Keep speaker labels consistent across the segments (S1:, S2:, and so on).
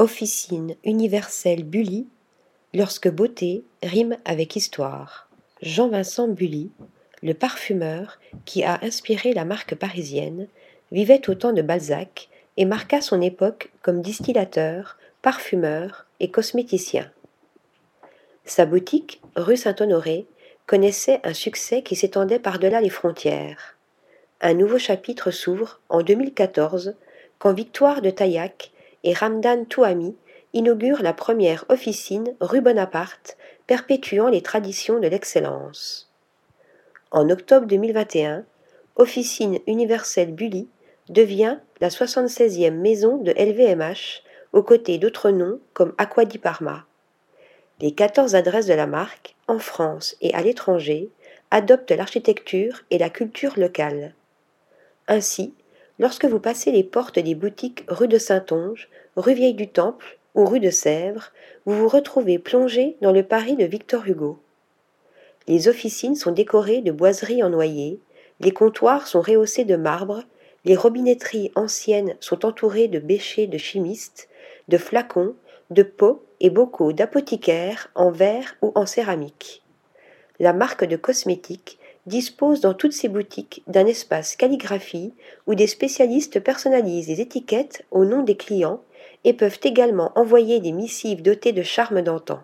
S1: Officine universelle Bully, lorsque beauté rime avec histoire. Jean-Vincent Bully, le parfumeur qui a inspiré la marque parisienne, vivait au temps de Balzac et marqua son époque comme distillateur, parfumeur et cosméticien. Sa boutique, rue Saint-Honoré, connaissait un succès qui s'étendait par-delà les frontières. Un nouveau chapitre s'ouvre en 2014 quand Victoire de Taillac et Ramdan Touami inaugurent la première officine rue Bonaparte perpétuant les traditions de l'excellence. En octobre 2021, Officine universelle Bully devient la 76e maison de LVMH aux côtés d'autres noms comme Aqua di Parma. Les 14 adresses de la marque, en France et à l'étranger, adoptent l'architecture et la culture locale. Ainsi, lorsque vous passez les portes des boutiques rue de Saint-Onge, rue Vieille du Temple ou rue de Sèvres, vous vous retrouvez plongé dans le Paris de Victor Hugo. Les officines sont décorées de boiseries en noyer, les comptoirs sont rehaussés de marbre, les robinetteries anciennes sont entourées de bêchers de chimistes, de flacons, de pots et bocaux d'apothicaires en verre ou en céramique. La marque de cosmétiques dispose dans toutes ses boutiques d'un espace calligraphie où des spécialistes personnalisent les étiquettes au nom des clients et peuvent également envoyer des missives dotées de charme d'antan.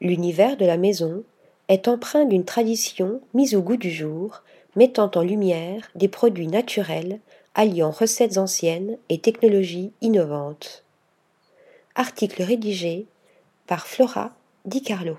S1: L'univers de la maison est empreint d'une tradition mise au goût du jour, mettant en lumière des produits naturels alliant recettes anciennes et technologies innovantes. Article rédigé par Flora Di Carlo.